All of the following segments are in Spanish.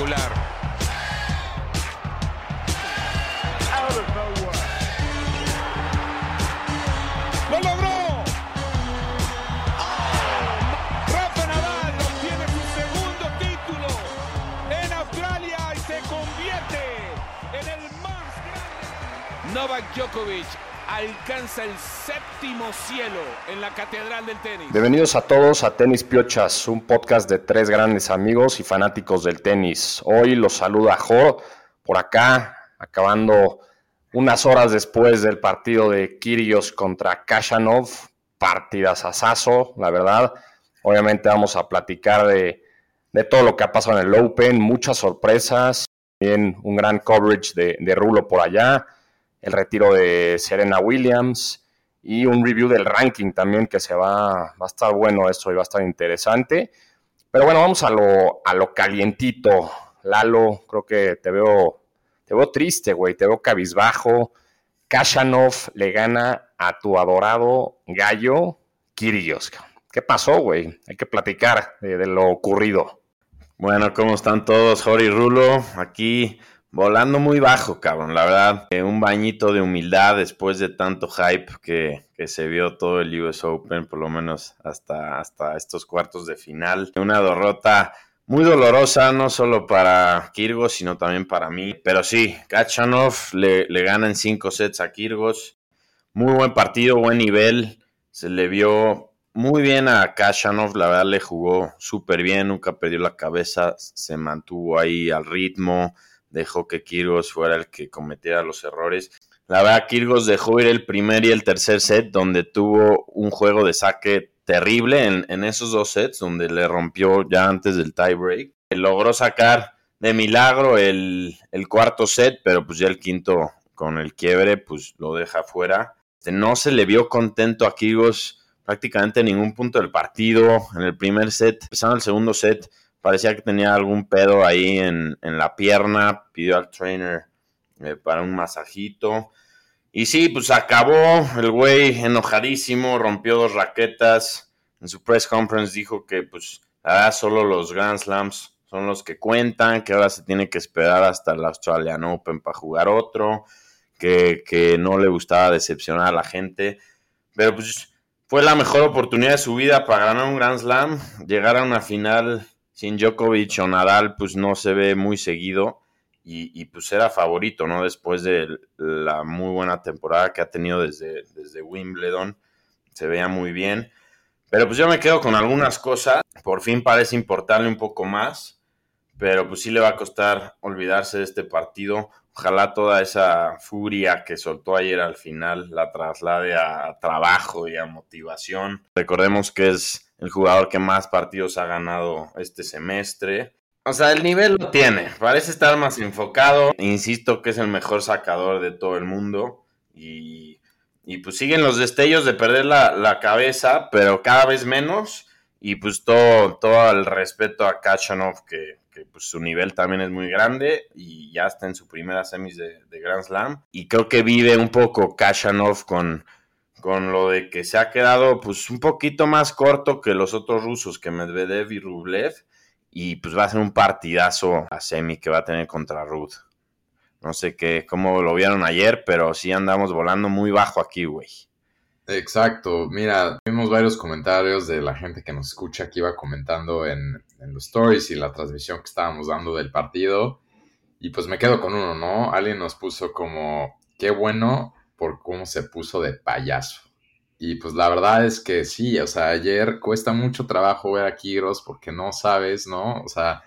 Espectacular. ¡Lo logró! Rafa Nadal obtiene su segundo título en Australia y se convierte en el más grande. Novak Djokovic alcanza el séptimo cielo en la Catedral del Tenis. Bienvenidos a todos a Tenis Piochas, un podcast de tres grandes amigos y fanáticos del tenis. Hoy los saluda Jo por acá, acabando unas horas después del partido de Kyrgios contra Kashanov, partidas asazo, la verdad. Obviamente vamos a platicar de, de, todo lo que ha pasado en el Open, muchas sorpresas, también un gran coverage de, de Rulo por allá, el retiro de Serena Williams y un review del ranking también que se va, va a estar bueno esto y va a estar interesante. Pero bueno, vamos a lo, a lo calientito. Lalo, creo que te veo te veo triste, güey, te veo cabizbajo. Kashanov le gana a tu adorado gallo Kirios. ¿Qué pasó, güey? Hay que platicar de, de, lo ocurrido. Bueno, ¿cómo están todos? Jori Rulo, aquí volando muy bajo, cabrón. La verdad, eh, un bañito de humildad después de tanto hype que, que, se vio todo el US Open, por lo menos hasta, hasta estos cuartos de final. Una derrota muy dolorosa, no solo para Kirgos, sino también para mí. Pero sí, Kachanov le, le gana en cinco sets a Kirgos. Muy buen partido, buen nivel. Se le vio muy bien a Kachanov, la verdad le jugó súper bien, nunca perdió la cabeza, se mantuvo ahí al ritmo, dejó que Kirgos fuera el que cometiera los errores. La verdad, Kirgos dejó ir el primer y el tercer set, donde tuvo un juego de saque terrible en, esos dos sets, donde le rompió ya antes del tiebreak. Logró sacar de milagro el, cuarto set, pero pues ya el quinto con el quiebre, pues lo deja fuera. No se le vio contento a Kyrgios prácticamente en ningún punto del partido. En el primer set, empezando el segundo set, parecía que tenía algún pedo ahí en, en la pierna. Pidió al trainer eh, para un masajito. Y sí, pues acabó el güey enojadísimo, rompió dos raquetas. En su press conference dijo que pues ahora solo los Grand Slams son los que cuentan, que ahora se tiene que esperar hasta el Australian Open para jugar otro, que, que no le gustaba decepcionar a la gente. Pero pues fue la mejor oportunidad de su vida para ganar un Grand Slam. Llegar a una final sin Djokovic o Nadal pues no se ve muy seguido. Y, pues era favorito, ¿no? Después de la muy buena temporada que ha tenido desde, desde Wimbledon, se veía muy bien. Pero pues yo me quedo con algunas cosas, por fin parece importarle un poco más, pero pues sí le va a costar olvidarse de este partido. Ojalá toda esa furia que soltó ayer al final la traslade a trabajo y a motivación. Recordemos que es el jugador que más partidos ha ganado este semestre o sea, el nivel lo tiene. Parece estar más enfocado. Insisto que es el mejor sacador de todo el mundo. Y, y pues siguen los destellos de perder la, cabeza, pero cada vez menos. Y pues todo, todo el respeto a Kachanov, que, pues su nivel también es muy grande. Y ya está en su primera semis de, Grand Slam. Y creo que vive un poco Kachanov con, con lo de que se ha quedado pues un poquito más corto que los otros rusos, que Medvedev y Rublev y pues va a ser un partidazo a semi que va a tener contra Ruth. No sé qué, cómo lo vieron ayer, pero sí andamos volando muy bajo aquí, güey. Exacto, mira, vimos varios comentarios de la gente que nos escucha que iba comentando en, en los stories y la transmisión que estábamos dando del partido. Y pues me quedo con uno, ¿no? Alguien nos puso como, qué bueno por cómo se puso de payaso. Y pues la verdad es que sí, o sea, ayer cuesta mucho trabajo ver a Kigros porque no sabes, ¿no? O sea,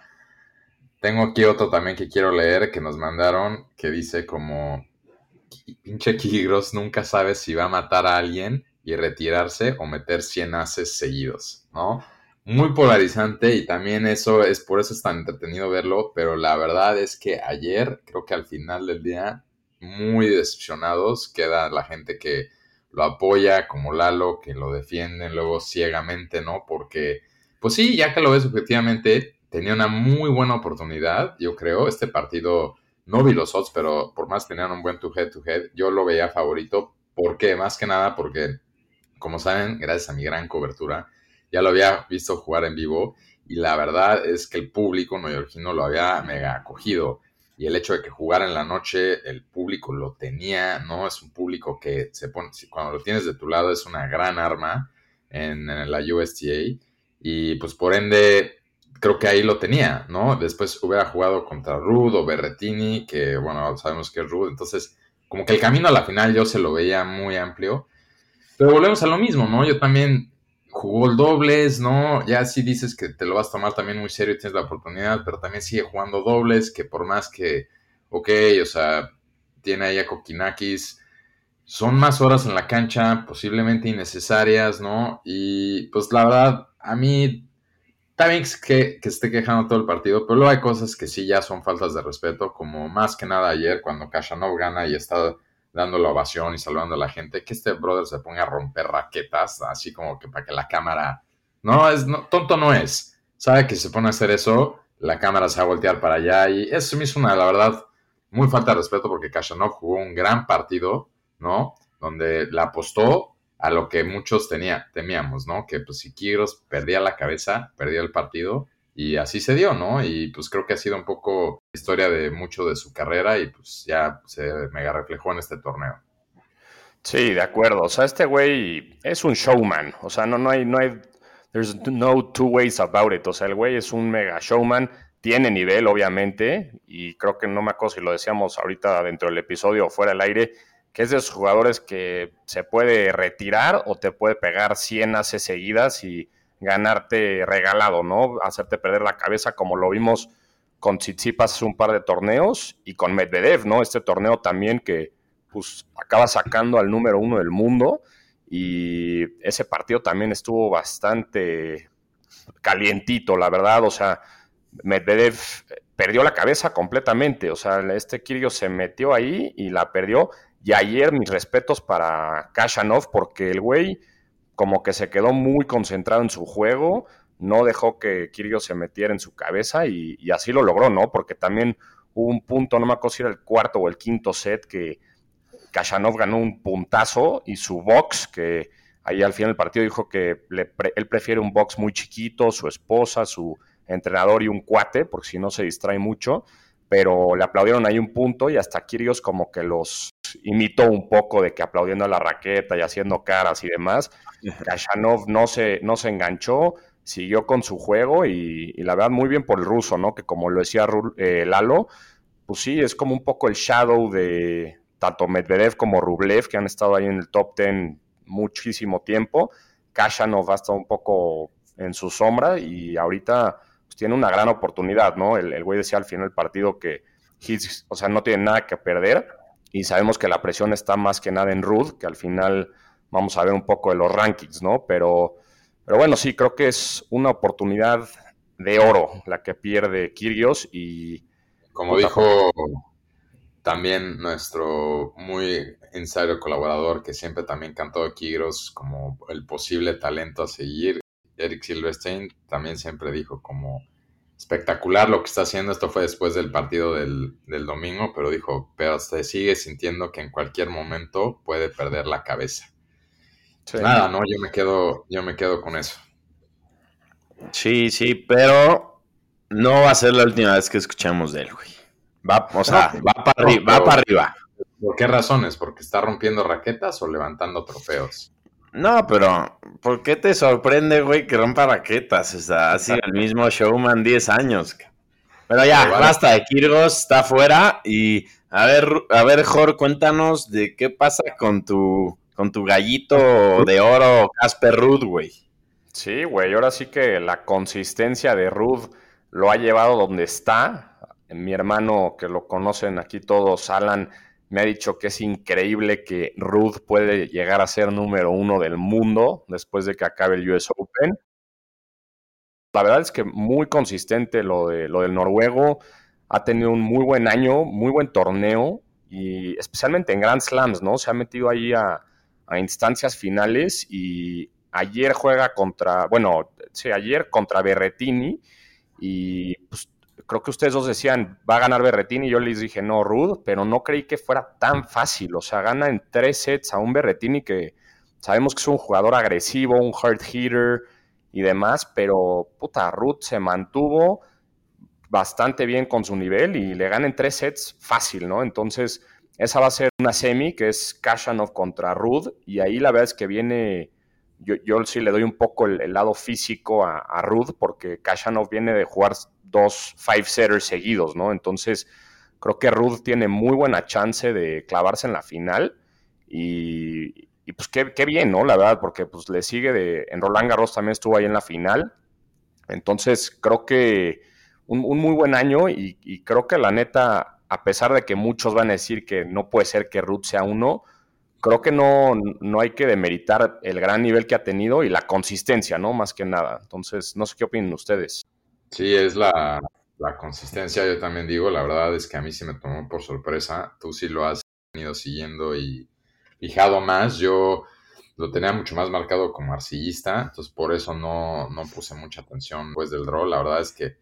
tengo aquí otro también que quiero leer que nos mandaron que dice como, pinche Kigros nunca sabe si va a matar a alguien y retirarse o meter 100 haces seguidos, ¿no? Muy polarizante y también eso es por eso es tan entretenido verlo, pero la verdad es que ayer creo que al final del día muy decepcionados queda la gente que lo apoya, como Lalo, que lo defienden luego ciegamente, ¿no? Porque, pues sí, ya que lo ves objetivamente, tenía una muy buena oportunidad, yo creo. Este partido, no vi los odds, pero por más tenían un buen to head to head, yo lo veía favorito. ¿Por qué? Más que nada porque, como saben, gracias a mi gran cobertura, ya lo había visto jugar en vivo y la verdad es que el público neoyorquino lo había mega acogido y el hecho de que jugara en la noche, el público lo tenía, ¿no? Es un público que se pone, cuando lo tienes de tu lado es una gran arma en, la USTA y pues por ende creo que ahí lo tenía, ¿no? Después hubiera jugado contra Rude o Berretini, que bueno, sabemos que es Rude, entonces como que el camino a la final yo se lo veía muy amplio, pero volvemos a lo mismo, ¿no? Yo también jugó dobles, ¿no? Ya sí dices que te lo vas a tomar también muy serio y tienes la oportunidad, pero también sigue jugando dobles, que por más que, ok, o sea, tiene ahí a Kokinakis, son más horas en la cancha, posiblemente innecesarias, ¿no? Y pues la verdad, a mí está bien que, que esté quejando todo el partido, pero luego hay cosas que sí ya son faltas de respeto, como más que nada ayer cuando Kashanov gana y está dando la ovación y saludando a la gente, que este brother se ponga a romper raquetas, así como que para que la cámara... No, es tonto no es. Sabe que si se pone a hacer eso, la cámara se va a voltear para allá y eso me hizo una, la verdad, muy falta de respeto porque Kashanov jugó un gran partido, ¿no? Donde le apostó a lo que muchos tenía, temíamos, ¿no? Que pues si Kyrgios perdía la cabeza, perdía el partido y así se dio, ¿no? Y pues creo que ha sido un poco historia de mucho de su carrera y pues ya se mega reflejó en este torneo. Sí, de acuerdo. O sea, este güey es un showman. O sea, no, no hay, no hay, there's no two ways about it. O sea, el güey es un mega showman. Tiene nivel, obviamente, y creo que no me acuerdo si lo decíamos ahorita dentro del episodio o fuera del aire, que es de esos jugadores que se puede retirar o te puede pegar 100 hace seguidas y ganarte regalado, ¿no? Hacerte perder la cabeza como lo vimos con Tsitsipas un par de torneos y con Medvedev, ¿no? Este torneo también que pues acaba sacando al número uno del mundo y ese partido también estuvo bastante calientito, la verdad, o sea, Medvedev perdió la cabeza completamente, o sea, este Kirio se metió ahí y la perdió y ayer mis respetos para Kashanov porque el güey como que se quedó muy concentrado en su juego, no dejó que Kyrgios se metiera en su cabeza y, así lo logró, ¿no? Porque también hubo un punto, no me acuerdo si era el cuarto o el quinto set, que Kashanov ganó un puntazo y su box, que ahí al final del partido dijo que él prefiere un box muy chiquito, su esposa, su entrenador y un cuate, porque si no se distrae mucho, pero le aplaudieron ahí un punto y hasta Kyrgios como que los imitó un poco de que aplaudiendo a la raqueta y haciendo caras y demás. Kashanov no se, no se enganchó, siguió con su juego y, la verdad muy bien por el ruso, ¿no? Que como lo decía eh, Lalo, pues sí, es como un poco el shadow de tanto Medvedev como Rublev, que han estado ahí en el top 10 muchísimo tiempo. Kashanov ha estado un poco en su sombra y ahorita pues, tiene una gran oportunidad, ¿no? El, el güey decía al final del partido que o sea, no tiene nada que perder y sabemos que la presión está más que nada en Ruth, que al final vamos a ver un poco de los rankings, ¿no? Pero, pero bueno, sí, creo que es una oportunidad de oro la que pierde Kyrgios y... Como dijo también nuestro muy insider colaborador que siempre también cantó a Kyrgios como el posible talento a seguir, Eric Silverstein también siempre dijo como espectacular lo que está haciendo. Esto fue después del partido del, domingo, pero dijo, pero se sigue sintiendo que en cualquier momento puede perder la cabeza. Nada, no, yo me quedo, yo me quedo con eso. Sí, sí, pero no va a ser la última vez que escuchamos de él, güey. Va, o sea, va para arriba, va para arriba. ¿Por qué razones? ¿Porque está rompiendo raquetas o levantando trofeos? No, pero ¿por qué te sorprende, güey, que rompa raquetas? O sea, ha sido el mismo showman 10 años. Pero ya, basta de Kirgos, está fuera. Y a ver, a ver, Jor, cuéntanos de qué pasa con tu, con tu gallito de oro, Casper Ruth, güey. Sí, güey, ahora sí que la consistencia de Ruth lo ha llevado donde está. Mi hermano, que lo conocen aquí todos, Alan, me ha dicho que es increíble que Ruth puede llegar a ser número uno del mundo después de que acabe el US Open. La verdad es que muy consistente lo, de, lo del noruego. Ha tenido un muy buen año, muy buen torneo y especialmente en Grand Slams, ¿no? Se ha metido ahí a, a instancias finales y ayer juega contra, bueno, sí, ayer contra Berretini y pues creo que ustedes dos decían, va a ganar Berretini, y yo les dije, no, Rude, pero no creí que fuera tan fácil. O sea, gana en tres sets a un Berretini que sabemos que es un jugador agresivo, un hard hitter, y demás, pero puta, Ruth se mantuvo bastante bien con su nivel y le ganan tres sets fácil, ¿no? Entonces, esa va a ser una semi que es Kashanov contra Ruth y ahí la verdad es que viene, yo, yo sí le doy un poco el, lado físico a, a Ruth porque Kashanov viene de jugar dos five-setters seguidos, ¿no? Entonces, creo que Ruth tiene muy buena chance de clavarse en la final y, pues qué, bien, ¿no? La verdad, porque pues le sigue de, en Roland Garros también estuvo ahí en la final, entonces creo que un, muy buen año y, y creo que la neta a pesar de que muchos van a decir que no puede ser que Ruth sea uno, creo que no, no hay que demeritar el gran nivel que ha tenido y la consistencia, ¿no? Más que nada. Entonces, no sé qué opinan ustedes. Sí, es la, consistencia, yo también digo, la verdad es que a mí sí me tomó por sorpresa. Tú sí lo has venido siguiendo y fijado más. Yo lo tenía mucho más marcado como arcillista, entonces por eso no, no puse mucha atención después del draw. La verdad es que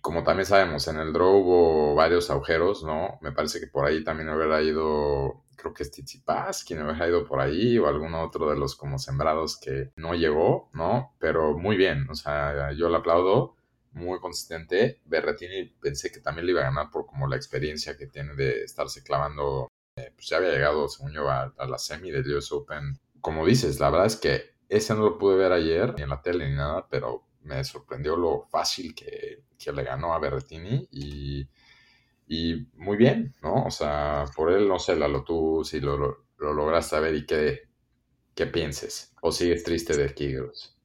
como también sabemos, en el draw hubo varios agujeros, ¿no? Me parece que por ahí también hubiera ido, creo que es Tizipas, quien hubiera ido por ahí, o algún otro de los como sembrados que no llegó, ¿no? Pero muy bien, o sea, yo le aplaudo, muy consistente. Berretini pensé que también le iba a ganar por como la experiencia que tiene de estarse clavando, eh, pues ya había llegado, según yo, a, la semi del US Open. Como dices, la verdad es que ese no lo pude ver ayer, ni en la tele ni nada, pero me sorprendió lo fácil que, le ganó a Berretini y, y, muy bien, ¿no? O sea, por él, no sé, Lalo, tú si lo, lo, lograste ver y qué, qué pienses, o sigues triste de Kigros.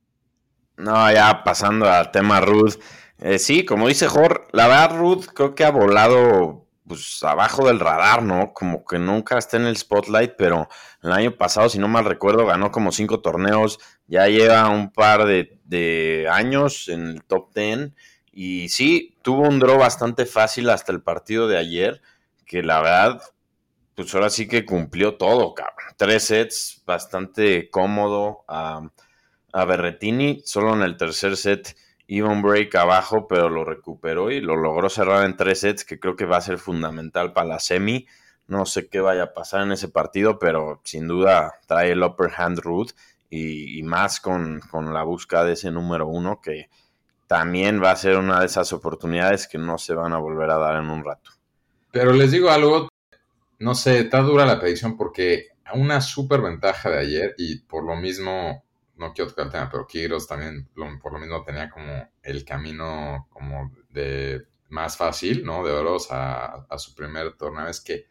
No, ya pasando al tema Ruth. Eh, sí, como dice Jor, la verdad Ruth creo que ha volado pues abajo del radar, ¿no? Como que nunca está en el spotlight, pero el año pasado, si no mal recuerdo, ganó como cinco torneos, ya lleva un par de, años en el top ten y sí, tuvo un draw bastante fácil hasta el partido de ayer, que la verdad, pues ahora sí que cumplió todo, cabrón. Tres sets, bastante cómodo a, a Berretini, solo en el tercer set iba un break abajo, pero lo recuperó y lo logró cerrar en tres sets, que creo que va a ser fundamental para la semi. No sé qué vaya a pasar en ese partido, pero sin duda trae el upper hand root y, más con, la búsqueda de ese número uno, que también va a ser una de esas oportunidades que no se van a volver a dar en un rato. Pero les digo algo, no sé, está dura la predicción porque una súper ventaja de ayer y por lo mismo no quiero tocar el tema, pero Kyrgios también por lo mismo tenía como el camino como de más fácil, ¿no? De oros a, su primer torneo. Es que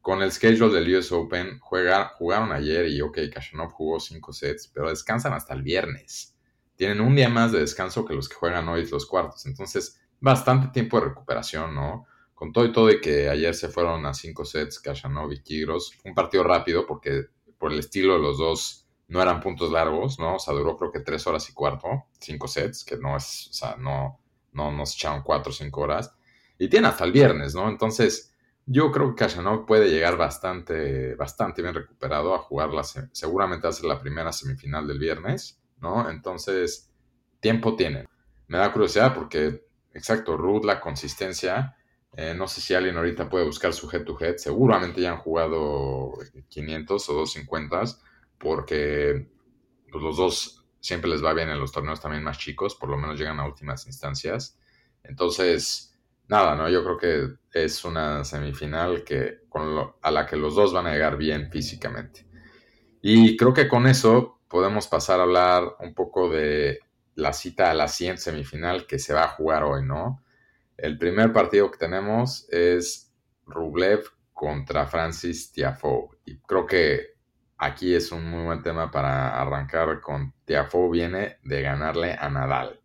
con el schedule del US Open juega, jugaron ayer y, ok, Kashanov jugó cinco sets, pero descansan hasta el viernes. Tienen un día más de descanso que los que juegan hoy los cuartos. Entonces, bastante tiempo de recuperación, ¿no? Con todo y todo y que ayer se fueron a cinco sets Kashanov y Kyrgios. un partido rápido porque por el estilo de los dos no eran puntos largos, ¿no? O sea, duró creo que tres horas y cuarto, cinco sets, que no es, o sea, no, no nos echaron cuatro o cinco horas. Y tiene hasta el viernes, ¿no? Entonces, yo creo que Kashanov puede llegar bastante, bastante bien recuperado a jugarla, seguramente hace la primera semifinal del viernes, ¿no? Entonces, tiempo tiene. Me da curiosidad porque, exacto, Ruth, la consistencia, eh, no sé si alguien ahorita puede buscar su head to head, seguramente ya han jugado 500 o 250 porque pues, los dos siempre les va bien en los torneos también más chicos, por lo menos llegan a últimas instancias. Entonces, nada, ¿no? Yo creo que es una semifinal que, a la que los dos van a llegar bien físicamente. Y creo que con eso podemos pasar a hablar un poco de la cita a la siguiente semifinal que se va a jugar hoy, ¿no? El primer partido que tenemos es Rublev contra Francis Tiafoe. Y creo que aquí es un muy buen tema para arrancar con Tiafo viene de ganarle a Nadal,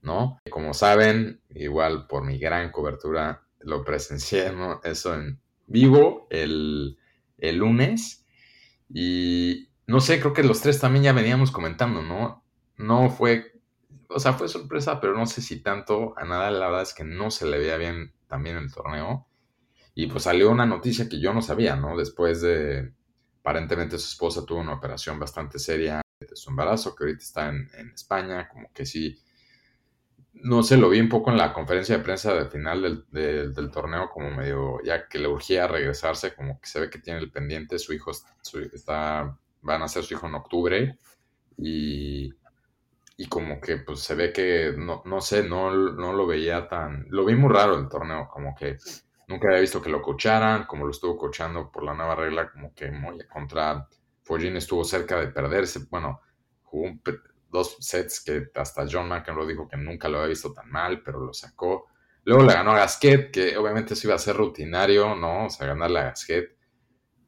¿no? Como saben, igual por mi gran cobertura, lo presencié eso en vivo el, el lunes y no sé, creo que los tres también ya veníamos comentando, ¿no? No fue, o sea, fue sorpresa, pero no sé si tanto a Nadal la verdad es que no se le veía bien también el torneo. Y pues salió una noticia que yo no sabía, ¿no? Después de, Aparentemente su esposa tuvo una operación bastante seria de su embarazo, que ahorita está en, España, como que sí, no sé, lo vi un poco en la conferencia de prensa del final del, torneo, como medio, ya que le urgía regresarse, como que se ve que tiene el pendiente, su hijo está, van a ser su hijo en octubre, y, y como que pues se ve que, no, no sé, no, no lo veía tan, lo vi muy raro el torneo, como que nunca había visto que lo cocharan, como lo estuvo cochando por la nueva regla, como que contra Fogin estuvo cerca de perderse, bueno, jugó dos sets que hasta John McEnroe dijo que nunca lo había visto tan mal, pero lo sacó. Luego le ganó a Gasquet, que obviamente eso iba a ser rutinario, ¿no? O sea, ganarle a Gasquet,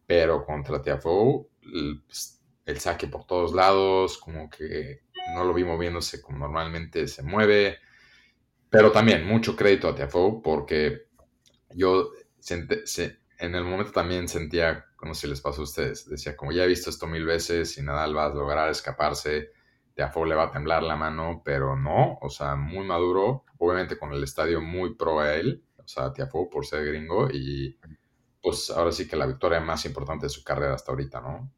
pero contra Tiafoe, pues, el saque por todos lados, como que no lo vi moviéndose como normalmente se mueve. Pero también mucho crédito a Tiafoe porque yo en el momento también sentía, como si les pasó a ustedes, decía como ya he visto esto mil veces y Nadal va a lograr escaparse, Tiafoe le va a temblar la mano, pero no, o sea, muy maduro, obviamente con el estadio muy pro a él, o sea, Tiafoe por ser gringo y pues ahora sí que la victoria más importante de su carrera hasta ahorita, ¿no?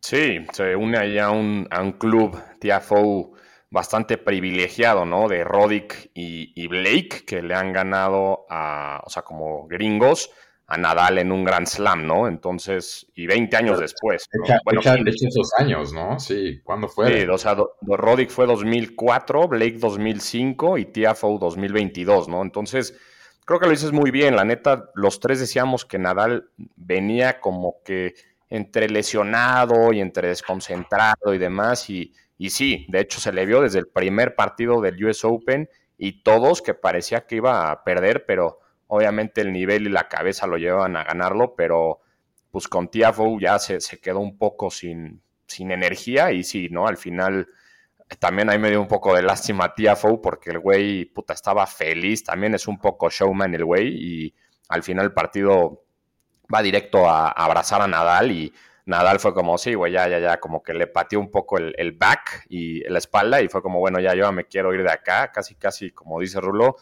Sí, se une ahí a un, a un club TFO bastante privilegiado, ¿no? De Roddick y, Blake, que le han ganado a, o sea, como gringos, a Nadal en un Grand Slam, ¿no? Entonces, y 20 años después. bueno, esos años, ¿no? Sí, ¿cuándo fue? Sí, o sea, Roddick fue 2004, Blake 2005 y TFO 2022, ¿no? Entonces, creo que lo dices muy bien. La neta, los tres decíamos que Nadal venía como que entre lesionado y entre desconcentrado y demás. Y, y sí, de hecho se le vio desde el primer partido del US Open y todos que parecía que iba a perder, pero obviamente el nivel y la cabeza lo llevan a ganarlo, pero pues con Tiafoe ya se, se, quedó un poco sin, sin energía y sí, ¿no? Al final también ahí me dio un poco de lástima a Tiafoe porque el güey, puta, estaba feliz, también es un poco showman el güey y al final el partido va directo a, abrazar a Nadal y Nadal fue como, sí, güey, ya, ya, ya, como que le pateó un poco el, back y la espalda y fue como, bueno, ya yo me quiero ir de acá, casi, casi, como dice Rulo,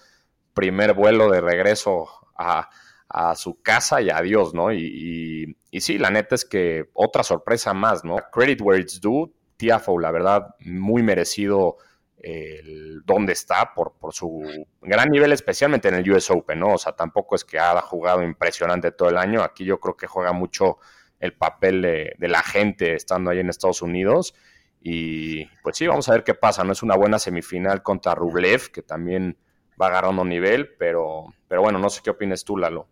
primer vuelo de regreso a, su casa y adiós, ¿no? Y, y, sí, la neta es que otra sorpresa más, ¿no? Credit where it's due, Tiafoe, la verdad, muy merecido el dónde está por, por, su gran nivel, especialmente en el US Open, ¿no? O sea, tampoco es que ha jugado impresionante todo el año. Aquí yo creo que juega mucho el papel de, la gente estando ahí en Estados Unidos. Y pues sí, vamos a ver qué pasa. No es una buena semifinal contra Rublev, que también va agarrando nivel, pero, pero bueno, no sé qué opinas tú, Lalo.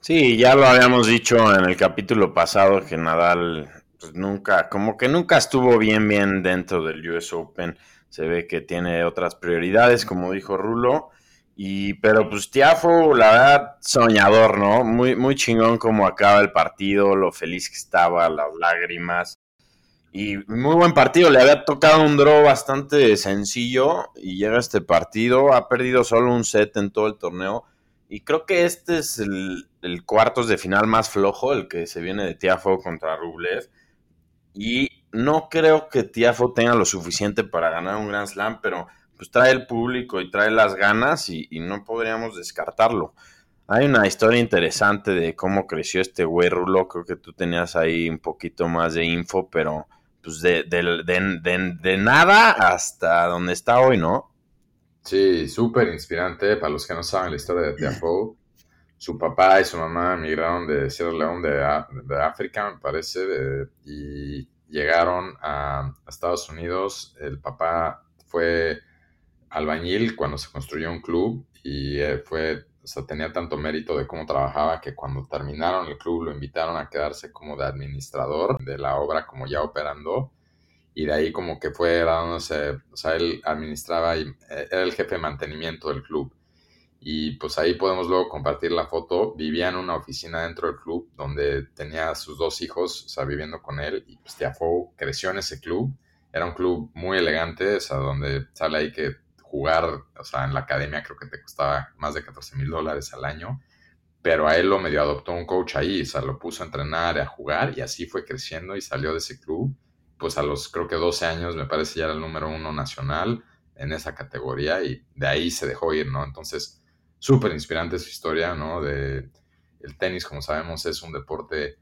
Sí, ya lo habíamos dicho en el capítulo pasado que Nadal pues nunca, como que nunca estuvo bien, bien dentro del US Open se ve que tiene otras prioridades, como dijo Rulo. Y, pero pues Tiafo, la verdad, soñador, ¿no? Muy, muy chingón como acaba el partido, lo feliz que estaba, las lágrimas. Y muy buen partido, le había tocado un draw bastante sencillo y llega este partido, ha perdido solo un set en todo el torneo. Y creo que este es el, el cuartos de final más flojo, el que se viene de Tiafo contra Rublev. Y no creo que Tiafo tenga lo suficiente para ganar un Grand Slam, pero pues trae el público y trae las ganas y, no podríamos descartarlo. Hay una historia interesante de cómo creció este güey Rulo, creo que tú tenías ahí un poquito más de info, pero pues de, de nada hasta donde está hoy, ¿no? Sí, súper inspirante. Para los que no saben la historia de Tiafo, su papá y su mamá emigraron de Sierra Leone, de, África, me parece, y llegaron a, Estados Unidos. El papá fue albañil cuando se construyó un club y eh, fue, o sea, tenía tanto mérito de cómo trabajaba que cuando terminaron el club lo invitaron a quedarse como de administrador de la obra como ya operando y de ahí como que fue dándose, o sea, él administraba y eh, era el jefe de mantenimiento del club y pues ahí podemos luego compartir la foto. Vivía en una oficina dentro del club donde tenía a sus dos hijos, o sea, viviendo con él. Y pues Tiafoe creció en ese club. Era un club muy elegante, o sea, donde sale ahí que jugar, o sea, en la academia creo que te costaba más de 14 mil dólares al año. Pero a él lo medio adoptó un coach ahí, o sea, lo puso a entrenar y a jugar y así fue creciendo y salió de ese club. Pues a los creo que 12 años me parece ya era el número uno nacional en esa categoría y de ahí se dejó ir, ¿no? Entonces, súper inspirante su historia, ¿no? De el tenis, como sabemos, es un deporte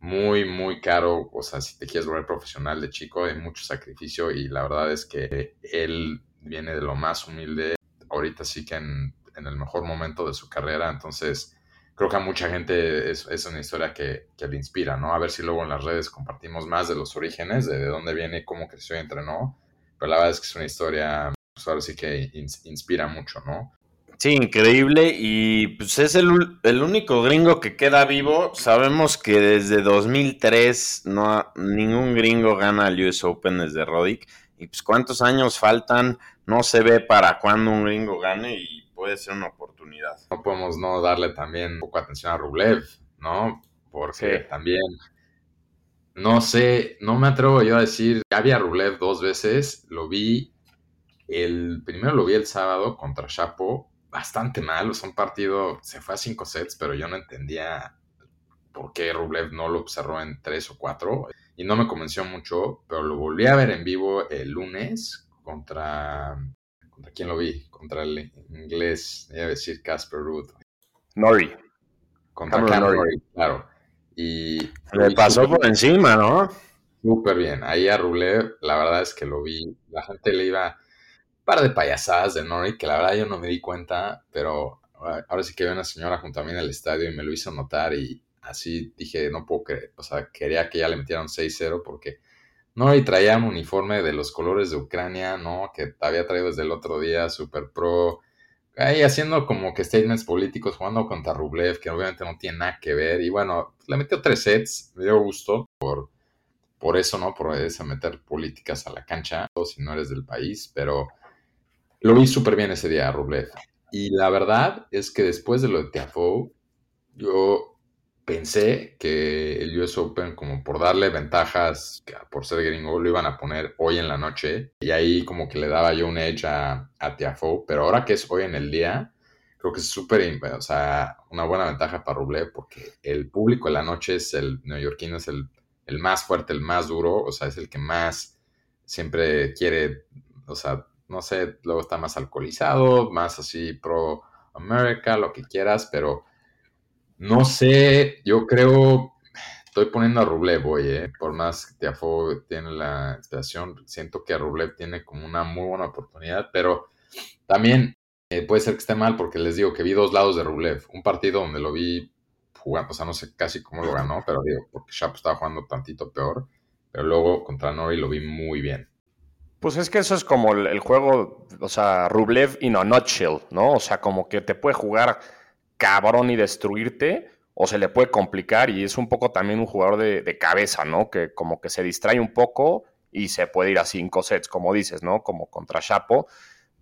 muy, muy caro. O sea, si te quieres volver profesional de chico, hay mucho sacrificio y la verdad es que él viene de lo más humilde. Ahorita sí que en, el mejor momento de su carrera, entonces creo que a mucha gente es, es una historia que, que, le inspira, ¿no? A ver si luego en las redes compartimos más de los orígenes, de, de dónde viene, cómo creció y entrenó. pero la verdad es que es una historia, pues ahora sí que inspira mucho, ¿no? Sí, increíble. Y pues es el, el, único gringo que queda vivo. Sabemos que desde 2003 no ningún gringo gana el US Open desde Roddick. Y pues cuántos años faltan, no se ve para cuándo un gringo gane y puede ser una oportunidad. No podemos no darle también un poco atención a Rublev, ¿no? Porque también, no sé, no me atrevo yo a decir, ya vi a Rublev dos veces, lo vi, el primero lo vi el sábado contra Chapo, bastante mal, o sea, un partido, se fue a cinco sets, pero yo no entendía por qué Rublev no lo cerró en tres o cuatro, y no me convenció mucho, pero lo volví a ver en vivo el lunes contra, ¿contra quién lo vi? Contra el inglés, iba a decir Casper Ruth. Nori. Contra Cam Nori, claro. Y le pasó por encima, ¿no? Súper bien. Ahí a Rublev, la verdad es que lo vi, la gente le iba par de payasadas de Nori que la verdad yo no me di cuenta, pero ahora sí que vi una señora junto a mí en el estadio y me lo hizo notar y así dije, no puedo creer, o sea, quería que ya le metieran 6-0 porque Nori traía un uniforme de los colores de Ucrania, ¿no? Que había traído desde el otro día, Super Pro, ahí haciendo como que statements políticos, jugando contra Rublev, que obviamente no tiene nada que ver, y bueno, le metió tres sets, me dio gusto por, por eso, ¿no? Por eso meter políticas a la cancha, si no eres del país, pero lo vi súper bien ese día, Rublev. Y la verdad es que después de lo de Tiafoe, yo pensé que el US Open, como por darle ventajas, por ser gringo, lo iban a poner hoy en la noche. Y ahí como que le daba yo un edge a, a Tiafoe. Pero ahora que es hoy en el día, creo que es súper, o sea, una buena ventaja para Rublev porque el público en la noche es el neoyorquino, es el, el más fuerte, el más duro, o sea, es el que más siempre quiere, o sea, no sé, luego está más alcoholizado, más así pro America, lo que quieras, pero no sé, yo creo, estoy poniendo a Rublev hoy, ¿eh? por más que Tiafo tiene la inspiración, siento que Rublev tiene como una muy buena oportunidad, pero también eh, puede ser que esté mal porque les digo que vi dos lados de Rublev, un partido donde lo vi jugando, o sea, no sé casi cómo lo ganó, pero digo, porque Shapo estaba jugando tantito peor, pero luego contra Nori lo vi muy bien. Pues es que eso es como el, juego, o sea, Rublev in a nutshell, ¿no? O sea, como que te puede jugar cabrón y destruirte, o se le puede complicar, y es un poco también un jugador de, cabeza, ¿no? Que como que se distrae un poco y se puede ir a cinco sets, como dices, ¿no? Como contra Chapo.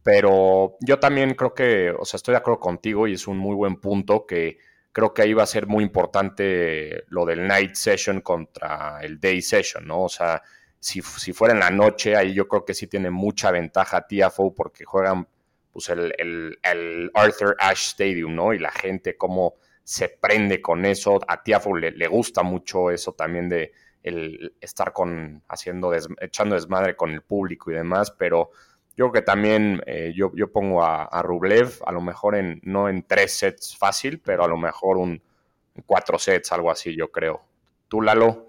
Pero yo también creo que, o sea, estoy de acuerdo contigo y es un muy buen punto que creo que ahí va a ser muy importante lo del night session contra el day session, ¿no? O sea, si, fuera en la noche, ahí yo creo que sí tiene mucha ventaja TFO porque juegan pues el, Arthur Ashe Stadium, ¿no? Y la gente cómo se prende con eso. A TFO le, le gusta mucho eso también de el estar con haciendo echando desmadre con el público y demás, pero yo creo que también eh, yo, yo, pongo a, Rublev, a lo mejor en, no en tres sets fácil, pero a lo mejor un cuatro sets, algo así, yo creo. ¿Tú, Lalo?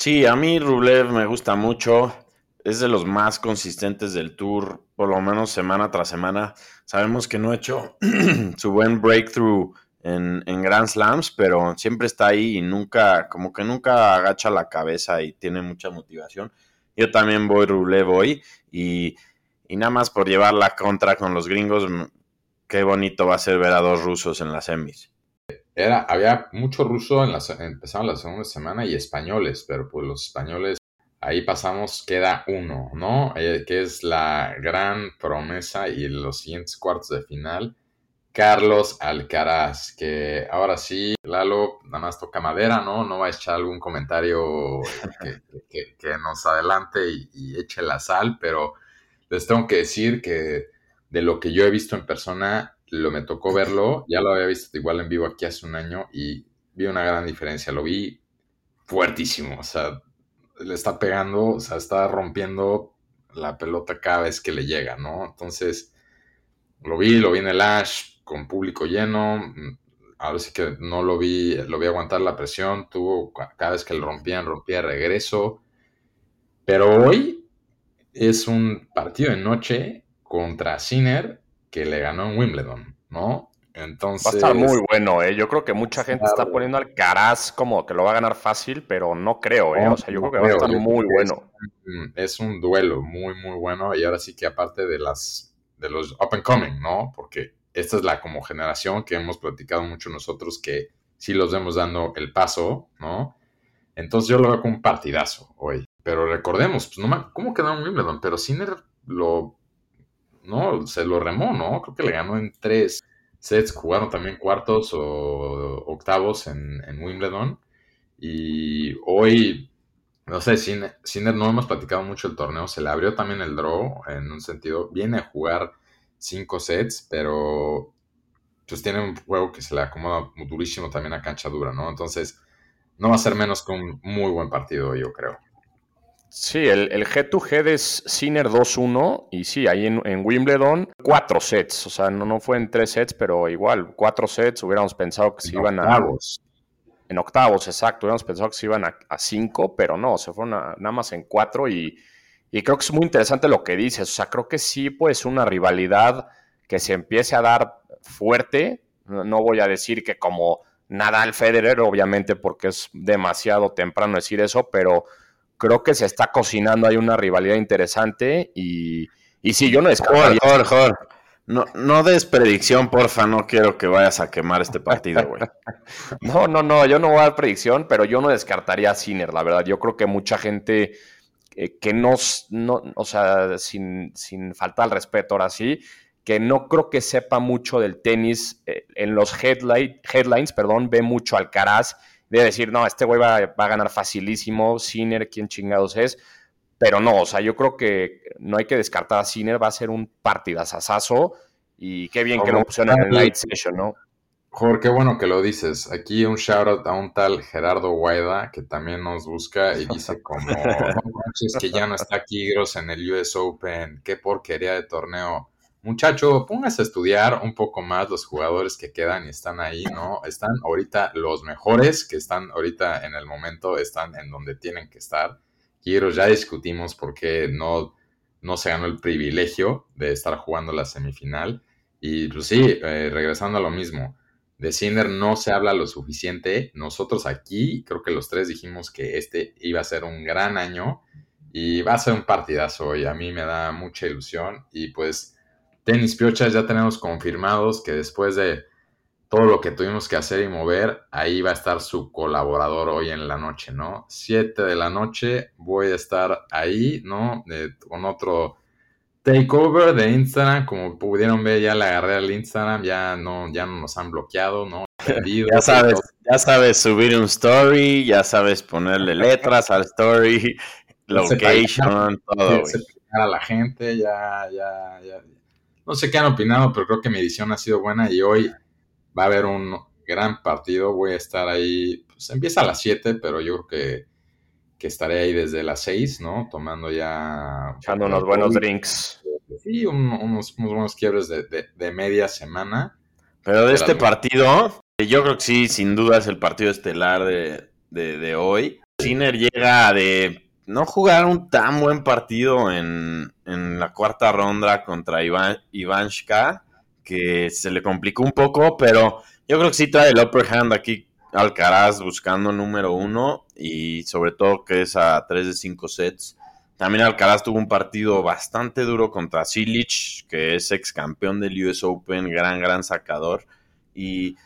Sí, a mí Rublev me gusta mucho. Es de los más consistentes del tour, por lo menos semana tras semana. Sabemos que no ha hecho su buen breakthrough en, en, Grand Slams, pero siempre está ahí y nunca, como que nunca agacha la cabeza y tiene mucha motivación. Yo también voy Rublev hoy y, y nada más por llevar la contra con los gringos, qué bonito va a ser ver a dos rusos en las semis era, había mucho ruso en la, empezaron la segunda semana y españoles, pero pues los españoles, ahí pasamos, queda uno, ¿no? Eh, que es la gran promesa y los siguientes cuartos de final, Carlos Alcaraz, que ahora sí, Lalo, nada más toca madera, ¿no? No va a echar algún comentario que, nos adelante y eche la sal, pero les tengo que decir que de lo que yo he visto en persona, lo me tocó verlo, ya lo había visto igual en vivo aquí hace un año y vi una gran diferencia, lo vi fuertísimo, o sea, le está pegando, o sea, está rompiendo la pelota cada vez que le llega, ¿no? Entonces, lo vi, lo vi en el Ash con público lleno, ahora sí que no lo vi, lo vi aguantar la presión, tuvo cada vez que le rompían, rompía regreso, pero hoy es un partido de noche contra Sinner que le ganó en Wimbledon, ¿no? Entonces, va a estar muy bueno, ¿eh? Yo creo que mucha gente está poniendo al Caraz como que lo va a ganar fácil, pero no creo, ¿eh? o sea, yo creo que va a estar muy bueno. Es un, duelo muy, muy bueno. Y ahora sí que aparte de las de los up and coming, ¿no? Porque esta es la como generación que hemos platicado mucho nosotros que sí los vemos dando el paso, ¿no? Entonces yo lo veo como un partidazo hoy. Pero recordemos, pues no me, ¿cómo quedó en Wimbledon? Pero Sinner lo, no, se lo remó, ¿no? Creo que le ganó en tres sets, jugaron también cuartos o octavos en, Wimbledon. Y hoy, no sé, Sinner, no hemos platicado mucho el torneo, se le abrió también el draw en un sentido, viene a jugar cinco sets, pero pues tiene un juego que se le acomoda durísimo también a cancha dura, ¿no? Entonces, no va a ser menos que un muy buen partido, yo creo. Sí, el, el G2G es Sinner 2-1 y sí, ahí en, Wimbledon cuatro sets, o sea, no, no fue en tres sets, pero igual, cuatro sets, hubiéramos pensado que se iban octavos. a... En octavos, exacto, hubiéramos pensado que se iban a, cinco, pero no, se fueron nada más en cuatro y, y, creo que es muy interesante lo que dices, o sea, creo que sí, pues una rivalidad que se empiece a dar fuerte, no voy a decir que como Nadal Federer, obviamente porque es demasiado temprano decir eso, pero creo que se está cocinando, hay una rivalidad interesante y, y sí, yo no descartaría... Joder, joder, No, no des predicción, porfa, no quiero que vayas a quemar este partido, güey. no, no, no, yo no voy a dar predicción, pero yo no descartaría a Sinner, la verdad. Yo creo que mucha gente eh, que no, no, o sea, sin, sin falta al respeto ahora sí, que no creo que sepa mucho del tenis, eh, en los headline, headlines, perdón, ve mucho al Caraz, de decir, no, este güey va, a ganar facilísimo, Sinner, quién chingados es, pero no, o sea, yo creo que no hay que descartar a Sinner, va a ser un partidazazazo y qué bien que lo pusieron en el Night Session, ¿no? Jorge, qué bueno que lo dices. Aquí un shout out a un tal Gerardo Guaida que también nos busca y dice como, no que ya no está aquí Gross en el US Open, qué porquería de torneo muchacho, póngase a estudiar un poco más los jugadores que quedan y están ahí, ¿no? Están ahorita los mejores que están ahorita en el momento, están en donde tienen que estar. Quiero, ya discutimos por qué no, no se ganó el privilegio de estar jugando la semifinal. Y pues sí, eh, regresando a lo mismo, de Cinder no se habla lo suficiente. Nosotros aquí, creo que los tres dijimos que este iba a ser un gran año y va a ser un partidazo y a mí me da mucha ilusión y pues Tenis Piochas ya tenemos confirmados que después de todo lo que tuvimos que hacer y mover, ahí va a estar su colaborador hoy en la noche, ¿no? Siete de la noche voy a estar ahí, ¿no? con otro takeover de Instagram, como pudieron ver, ya le agarré al Instagram, ya no, ya no nos han bloqueado, ¿no? ya sabes, ya sabes subir un story, ya sabes ponerle letras al story, location, todo. A la gente, ya, ya, ya, no sé qué han opinado, pero creo que mi edición ha sido buena y hoy va a haber un gran partido. Voy a estar ahí, pues empieza a las 7, pero yo creo que, estaré ahí desde las 6, ¿no? Tomando ya... Echando unos buenos drinks. Sí, unos, buenos quiebres de, media semana. Pero de este partido, yo creo que sí, sin duda es el partido estelar de, de hoy. Sinner llega de no jugar un tan buen partido en, la cuarta ronda contra Iván, Ivanshka, que se le complicó un poco, pero yo creo que sí trae el upper hand aquí Alcaraz buscando número uno y sobre todo que es a 3 de 5 sets. También Alcaraz tuvo un partido bastante duro contra Silic, que es ex campeón del US Open, gran, gran sacador. Y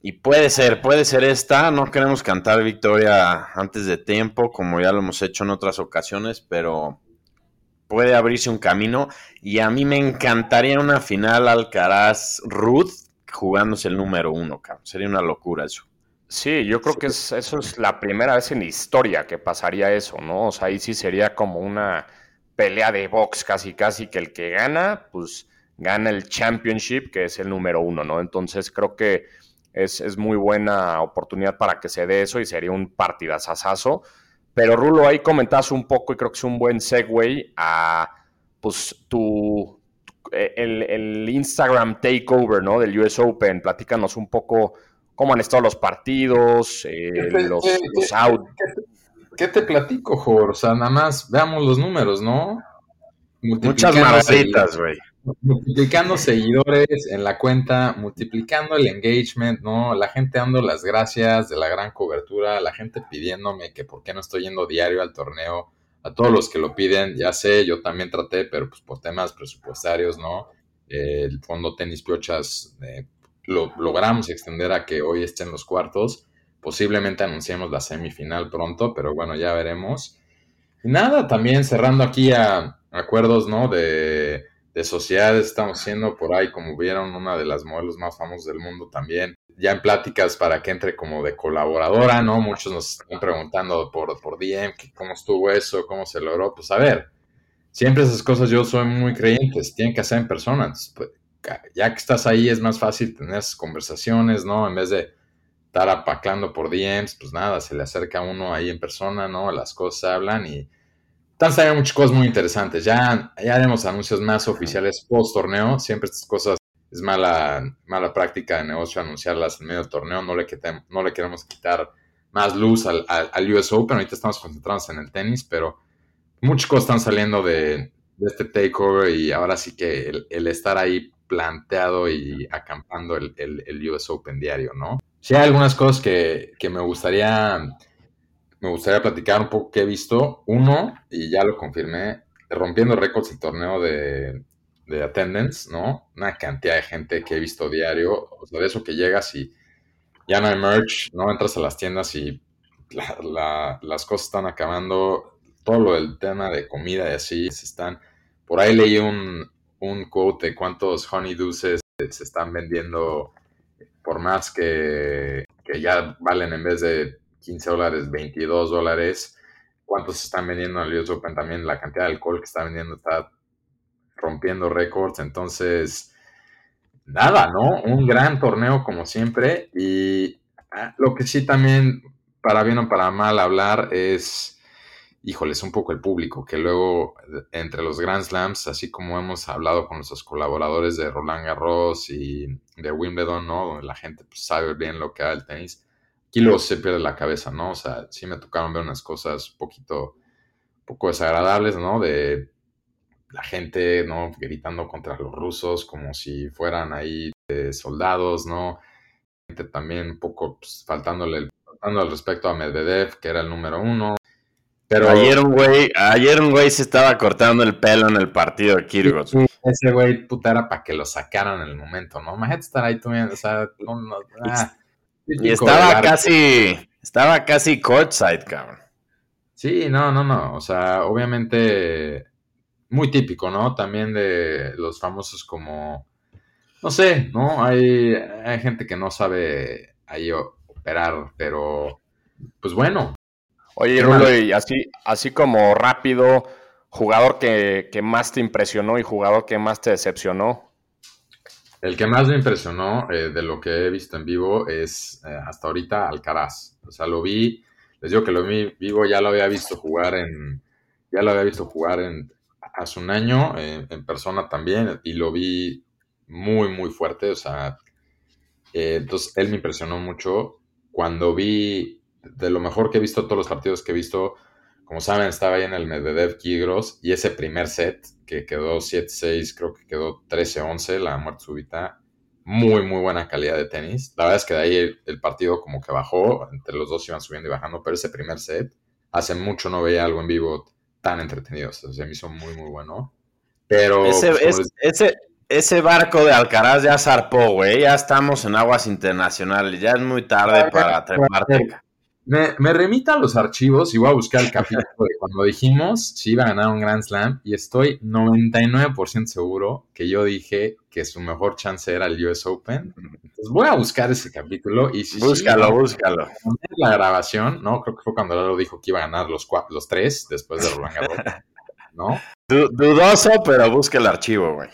y puede ser, puede ser esta. No queremos cantar victoria antes de tiempo, como ya lo hemos hecho en otras ocasiones, pero puede abrirse un camino. Y a mí me encantaría una final Alcaraz-Ruth jugándose el número uno, cabrón. Sería una locura eso. Sí, yo creo que eso es la primera vez en historia que pasaría eso, ¿no? O sea, ahí sí sería como una pelea de box casi, casi, que el que gana, pues gana el championship, que es el número uno, ¿no? Entonces creo que es, muy buena oportunidad para que se dé eso y sería un partidazazazo. Pero Rulo, ahí comentas un poco y creo que es un buen segue a pues tu, el, Instagram takeover ¿no? del US Open. Platícanos un poco cómo han estado los partidos, eh, los, out. ¿Qué te, platico, Jorge? O sea, nada más veamos los números, ¿no? Muchas margaritas, güey. Multiplicando seguidores en la cuenta, multiplicando el engagement, ¿no? La gente dando las gracias de la gran cobertura, la gente pidiéndome que por qué no estoy yendo diario al torneo, a todos los que lo piden, ya sé, yo también traté, pero pues por temas presupuestarios, ¿no? el fondo tenis piochas eh, lo logramos extender a que hoy esté en los cuartos. Posiblemente anunciemos la semifinal pronto, pero bueno, ya veremos. Y nada, también cerrando aquí a acuerdos, ¿no? De, de sociedades, estamos haciendo por ahí, como vieron, una de las modelos más famosas del mundo también. Ya en pláticas para que entre como de colaboradora, ¿no? Muchos nos están preguntando por, por DM, cómo estuvo eso, cómo se logró. Pues a ver, siempre esas cosas yo soy muy creyente, tienen que hacer en persona. Pues, ya que estás ahí es más fácil tener esas conversaciones, ¿no? En vez de estar apaclando por DMs, pues nada, se le acerca a uno ahí en persona, ¿no? Las cosas hablan y están saliendo muchas cosas muy interesantes. Ya, ya haremos anuncios más oficiales post torneo. Siempre estas cosas es mala, mala práctica de negocio anunciarlas en medio del torneo. No le, no le queremos quitar más luz al, al, US Open. Ahorita estamos concentrados en el tenis, pero muchas cosas están saliendo de, este takeover y ahora sí que el estar ahí planteado y acampando el, el, US Open diario, ¿no? Sí hay algunas cosas que, me gustaría me gustaría platicar un poco que he visto. Uno, y ya lo confirmé, rompiendo récords el torneo de, de attendance, ¿no? Una cantidad de gente que he visto diario. O sea, de eso que llegas y ya no hay merch, ¿no? Entras a las tiendas y las cosas están acabando. Todo lo del tema de comida y así se están. Por ahí leí un, un quote de cuántos honey dulces se están vendiendo por más que, ya valen en vez de 15 dólares, 22 dólares. ¿Cuántos están vendiendo en el US Open? También la cantidad de alcohol que está vendiendo está rompiendo récords. Entonces, nada, ¿no? Un gran torneo como siempre. Y ah, lo que sí también, para bien o para mal hablar, es híjoles, un poco el público, que luego entre los Grand Slams, así como hemos hablado con nuestros colaboradores de Roland Garros y de Wimbledon, ¿no? Donde la gente pues, sabe bien lo que da el tenis, aquí luego se pierde la cabeza, ¿no? O sea, sí me tocaron ver unas cosas un poquito, poco desagradables, ¿no? De la gente, ¿no? Gritando contra los rusos como si fueran ahí soldados, ¿no? Gente también un poco pues, faltándole faltando al respecto a Medvedev, que era el número uno, pero ayer un güey, ayer un güey se estaba cortando el pelo en el partido de Kirgos. ese güey puta era para que lo sacaran en el momento, ¿no? Imagínate estar ahí tú, o sea, ah, y estaba casi, estaba casi courtside, cabrón. Sí, no, no, no, o sea, obviamente muy típico, ¿no? También de los famosos como, no sé, ¿no? Hay, hay gente que no sabe ahí operar, pero pues bueno, Oye, Rulo, y así, así como rápido, jugador que, más te impresionó y jugador que más te decepcionó. El que más me impresionó eh, de lo que he visto en vivo es eh, hasta ahorita Alcaraz. O sea, lo vi, les digo que lo vi vivo, ya lo había visto jugar en, ya lo había visto jugar en, hace un año, eh, en persona también, y lo vi muy, muy fuerte. O sea, entonces él me impresionó mucho. Cuando vi de lo mejor que he visto todos los partidos que he visto. Como saben, estaba ahí en el Medvedev Kigros y ese primer set que quedó 7-6, creo que quedó 13-11, la muerte súbita. Muy, muy buena calidad de tenis. La verdad es que de ahí el, partido como que bajó, entre los dos iban subiendo y bajando, pero ese primer set, hace mucho no veía algo en vivo tan entretenido. O sea, se me hizo muy, muy bueno. Pero. Ese, pues, ese, ese barco de Alcaraz ya zarpó, güey. Ya estamos en aguas internacionales. Ya es muy tarde para treparte. Me, me remita a los archivos y voy a buscar el capítulo de cuando dijimos si iba a ganar un Grand Slam y estoy 99% seguro que yo dije que su mejor chance era el US Open. Entonces voy a buscar ese capítulo y si búscalo, búscalo. La grabación, ¿no? Creo que fue cuando Lalo dijo que iba a ganar los, cuatro, los tres después de Roland Garros, ¿no? dudoso, pero busca el archivo, güey.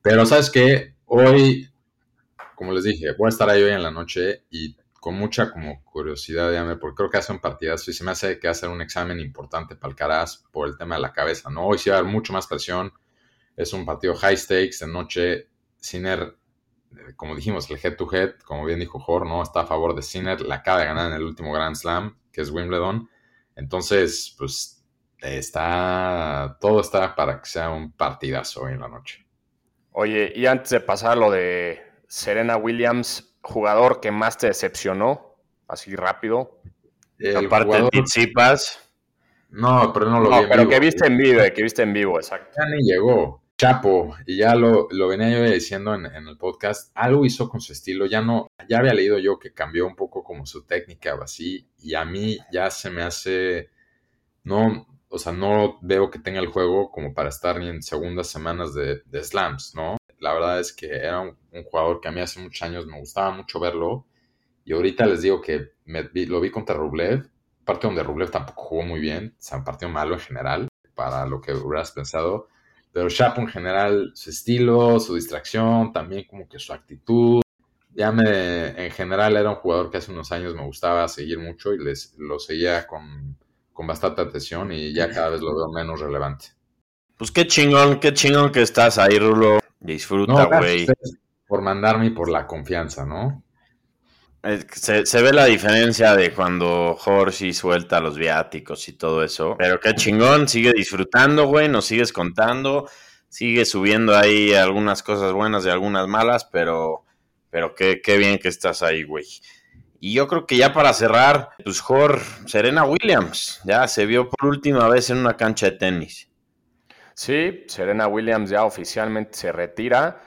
Pero sabes que hoy, como les dije, voy a estar ahí hoy en la noche y con mucha como curiosidad, dígame, porque creo que hace un partidazo y se me hace que hacer un examen importante para Alcaraz por el tema de la cabeza, ¿no? Hoy sí va a haber mucho más presión, es un partido high stakes, de noche, Sinner, eh, como dijimos, el head to head, como bien dijo Jor, ¿no? Está a favor de Sinner, la acaba de ganar en el último Grand Slam, que es Wimbledon, entonces, pues, está, todo está para que sea un partidazo hoy en la noche. Oye, y antes de pasar lo de Serena Williams, jugador que más te decepcionó, así rápido. El Aparte jugador... de Tsitsipas. No, pero no lo no, vi pero que viste en vivo, que viste en vivo, exacto. Ya ni llegó. Chapo, y ya lo, lo venía yo diciendo en, en, el podcast, algo hizo con su estilo, ya no, ya había leído yo que cambió un poco como su técnica o así, y a mí ya se me hace, no, o sea, no veo que tenga el juego como para estar ni en segundas semanas de, de slams, ¿no? La verdad es que era un, jugador que a mí hace muchos años me gustaba mucho verlo, y ahorita les digo que me, lo vi contra Rublev, parte donde Rublev tampoco jugó muy bien, o sea, un partido malo en general, para lo que hubieras pensado, pero Chapo en general, su estilo, su distracción, también como que su actitud, ya me, en general era un jugador que hace unos años me gustaba seguir mucho y les, lo seguía con, con bastante atención y ya cada vez lo veo menos relevante. Pues qué chingón, qué chingón que estás ahí, Rulo. Disfruta, güey. No, por mandarme y por la confianza, ¿no? Se, se, ve la diferencia de cuando Jorge suelta los viáticos y todo eso. Pero qué chingón, sigue disfrutando, güey, nos sigues contando, sigue subiendo ahí algunas cosas buenas y algunas malas, pero, pero qué, qué bien que estás ahí, güey. Y yo creo que ya para cerrar, pues Jorge, Serena Williams, ya se vio por última vez en una cancha de tenis. Sí, Serena Williams ya oficialmente se retira.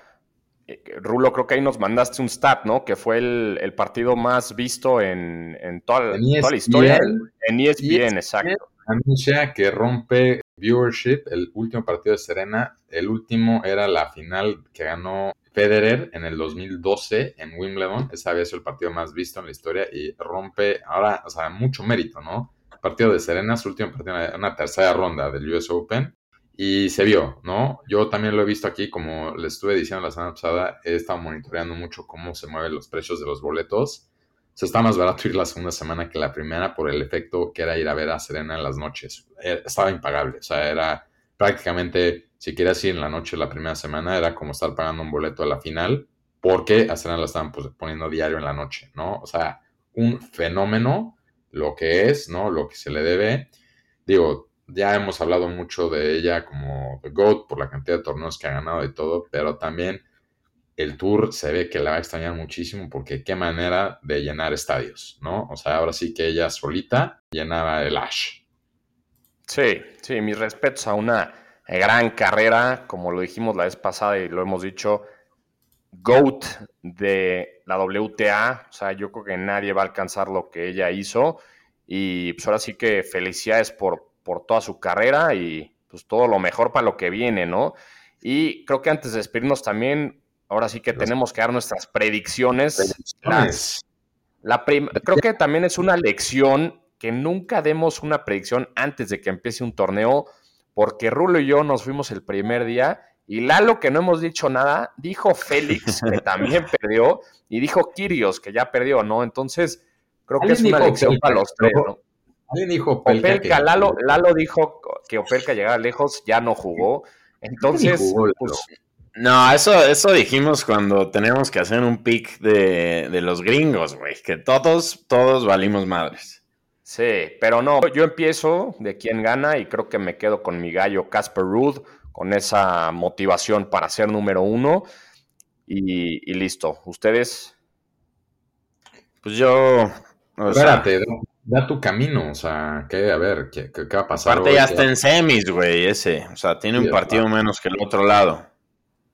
Rulo, creo que ahí nos mandaste un stat, ¿no? Que fue el, el partido más visto en, en, toda, en toda, la historia. En ESPN, ESPN, exacto. Anuncia que rompe viewership el último partido de Serena. El último era la final que ganó Federer en el 2012 en Wimbledon. Ese había sido el partido más visto en la historia y rompe ahora, o sea, mucho mérito, ¿no? partido de Serena, su último partido, una tercera ronda del US Open y se vio, ¿no? Yo también lo he visto aquí, como les estuve diciendo la semana pasada, he estado monitoreando mucho cómo se mueven los precios de los boletos. Se está más barato ir la segunda semana que la primera por el efecto que era ir a ver a Serena en las noches. Eh, estaba impagable, o sea, era prácticamente, si querías ir en la noche la primera semana, era como estar pagando un boleto a la final, porque a Serena la estaban pues, poniendo diario en la noche, ¿no? O sea, un fenómeno, lo que es, ¿no? Lo que se le debe. Digo, ya hemos hablado mucho de ella como GOAT por la cantidad de torneos que ha ganado y todo, pero también el tour se ve que la va a extrañar muchísimo porque qué manera de llenar estadios, ¿no? O sea, ahora sí que ella solita llenaba el Ash. Sí, sí, mis respetos a una gran carrera, como lo dijimos la vez pasada y lo hemos dicho, GOAT de la WTA, o sea, yo creo que nadie va a alcanzar lo que ella hizo y pues ahora sí que felicidades por, por toda su carrera y pues todo lo mejor para lo que viene, ¿no? Y creo que antes de despedirnos también, ahora sí que tenemos que dar nuestras predicciones. la creo que también es una lección que nunca demos una predicción antes de que empiece un torneo, porque Rulo y yo nos fuimos el primer día y Lalo, que no hemos dicho nada, dijo Félix, que también perdió, y dijo Kirios, que ya perdió, ¿no? Entonces, creo que es una lección para los tres, ¿no? Alguien dijo Opelka. Lalo, Lalo, dijo que Opelka llegaba lejos, ya no jugó. Entonces, pues, no, eso, eso dijimos cuando tenemos que hacer un pick de, de los gringos, güey. Que todos, todos valimos madres. Sí, pero no, yo empiezo de quién gana y creo que me quedo con mi gallo Casper Ruud, con esa motivación para ser número uno. Y, y listo. ¿Ustedes? Pues yo. Espérate, da tu camino, o sea, ¿qué, a ver, ¿qué, qué, va a pasar? Aparte ya está en semis, güey, ese. O sea, tiene un partido menos que el otro lado.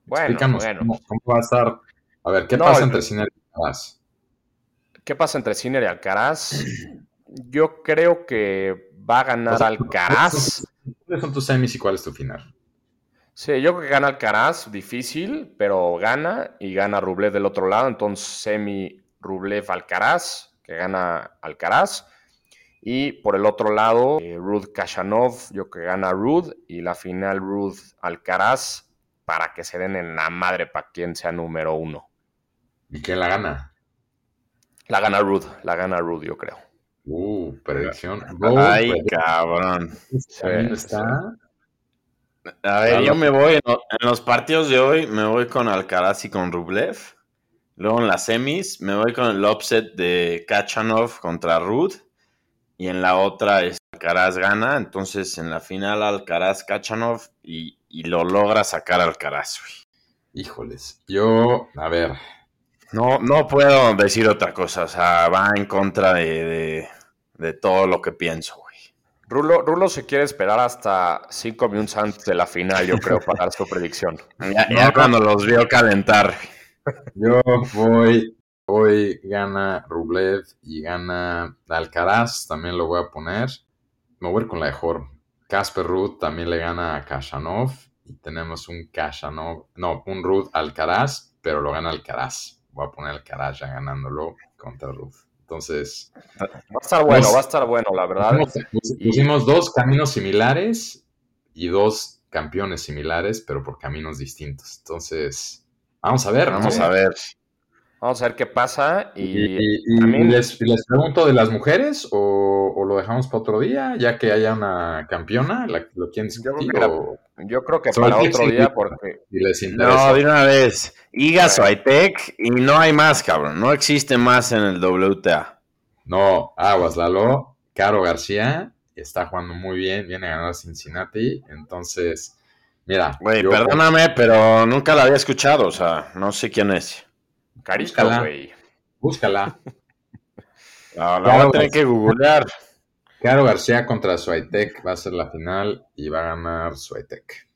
Bueno, bueno. Cómo, va a estar. A ver, ¿qué pasa entre Sinner y Alcaraz? ¿Qué pasa entre Sinner y Alcaraz? Yo creo que va a ganar Alcaraz. ¿Cuáles son tus semis y cuál es tu final? Sí, yo creo que gana Alcaraz, difícil, pero gana y gana Rublev del otro lado. Entonces, semi Rublev Alcaraz, que gana Alcaraz. Y por el otro lado, eh, Ruth Kashanov, yo que gana Ruth. Y la final Ruth Alcaraz para que se den en la madre para quien sea número uno. ¿Y quién la gana? La gana Ruth, la gana Ruth, yo creo. Uh, predicción. Ay, cabrón. está? A ver, yo me voy, en los partidos de hoy, me voy con Alcaraz y con Rublev. Luego en las semis, me voy con el upset de Kachanov contra Ruth. Y en la otra, Alcaraz gana. Entonces, en la final, Alcaraz Kachanov y, y lo logra sacar Alcaraz, güey. Híjoles, yo, a ver. No, no puedo decir otra cosa, o sea, va en contra de, de, todo lo que pienso, güey. Rulo, Rulo se quiere esperar hasta cinco minutos antes de la final, yo creo, para dar su predicción. Ya, cuando los vio calentar. Yo voy, hoy gana Rublev y gana Alcaraz, también lo voy a poner. Me voy a ir con la mejor. Casper Ruth también le gana a Kashanov y tenemos un Kashanov, no, un Ruth Alcaraz, pero lo gana Alcaraz. Voy a poner Alcaraz ya ganándolo contra Ruth. Entonces. Va a estar bueno, va a estar bueno, la verdad. Pusimos, dos caminos similares y dos campeones similares, pero por caminos distintos. Entonces, vamos a ver. Vamos a ver. Vamos a ver qué pasa. Y, les, pregunto de las mujeres o, lo dejamos para otro día, ya que haya una campeona. ¿Lo quieren discutir? Yo creo que, para otro día, porque. no, de una vez. Iga Swiatek y no hay más, cabrón. No existe más en el WTA. No, aguas, Lalo. Caro García está jugando muy bien, viene a ganar Cincinnati. Entonces, mira. Güey, perdóname, pero nunca la había escuchado. O sea, no sé quién es. Carita, güey. Búscala. la voy a tener que googlear. Caro García contra Swiatek va a ser la final y va a ganar Swiatek.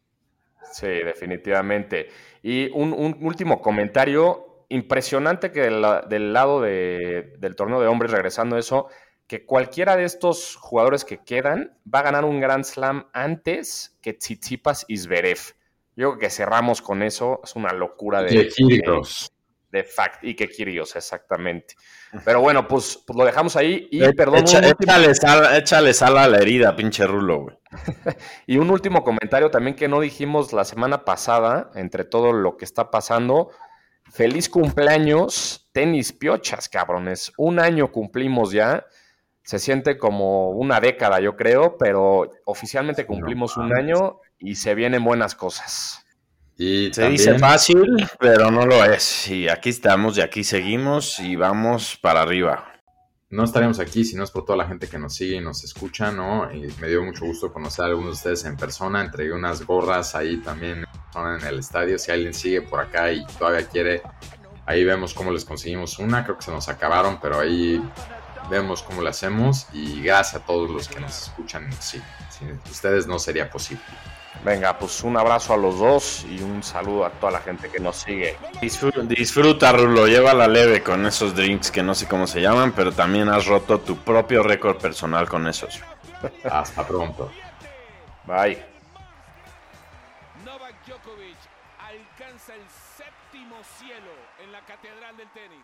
Sí, definitivamente. Y un, último comentario impresionante que del, lado del torneo de hombres, regresando a eso, que cualquiera de estos jugadores que quedan va a ganar un Grand Slam antes que Tsitsipas y Zverev. Yo creo que cerramos con eso, es una locura de de fact y que Kirios, exactamente. Pero bueno, pues, pues, lo dejamos ahí y perdón. échale, sal, a la herida, pinche rulo, güey. y un último comentario también que no dijimos la semana pasada, entre todo lo que está pasando. Feliz cumpleaños, tenis piochas, cabrones. Un año cumplimos ya. Se siente como una década, yo creo, pero oficialmente cumplimos un año y se vienen buenas cosas. Se dice fácil, pero no lo es. Y aquí estamos y aquí seguimos y vamos para arriba. No estaríamos aquí si no es por toda la gente que nos sigue y nos escucha, ¿no? Y me dio mucho gusto conocer a algunos de ustedes en persona. Entregué unas gorras ahí también en el estadio. Si alguien sigue por acá y todavía quiere, ahí vemos cómo les conseguimos una. Creo que se nos acabaron, pero ahí vemos cómo lo hacemos. Y gracias a todos los que nos escuchan. Sí, sin ustedes no sería posible. Venga, pues un abrazo a los dos y un saludo a toda la gente que nos sigue. Disfruta, Rulo, lleva la leve con esos drinks que no sé cómo se llaman, pero también has roto tu propio récord personal con esos. Hasta pronto. Bye. Novak Djokovic alcanza el séptimo cielo en la Catedral del Tenis.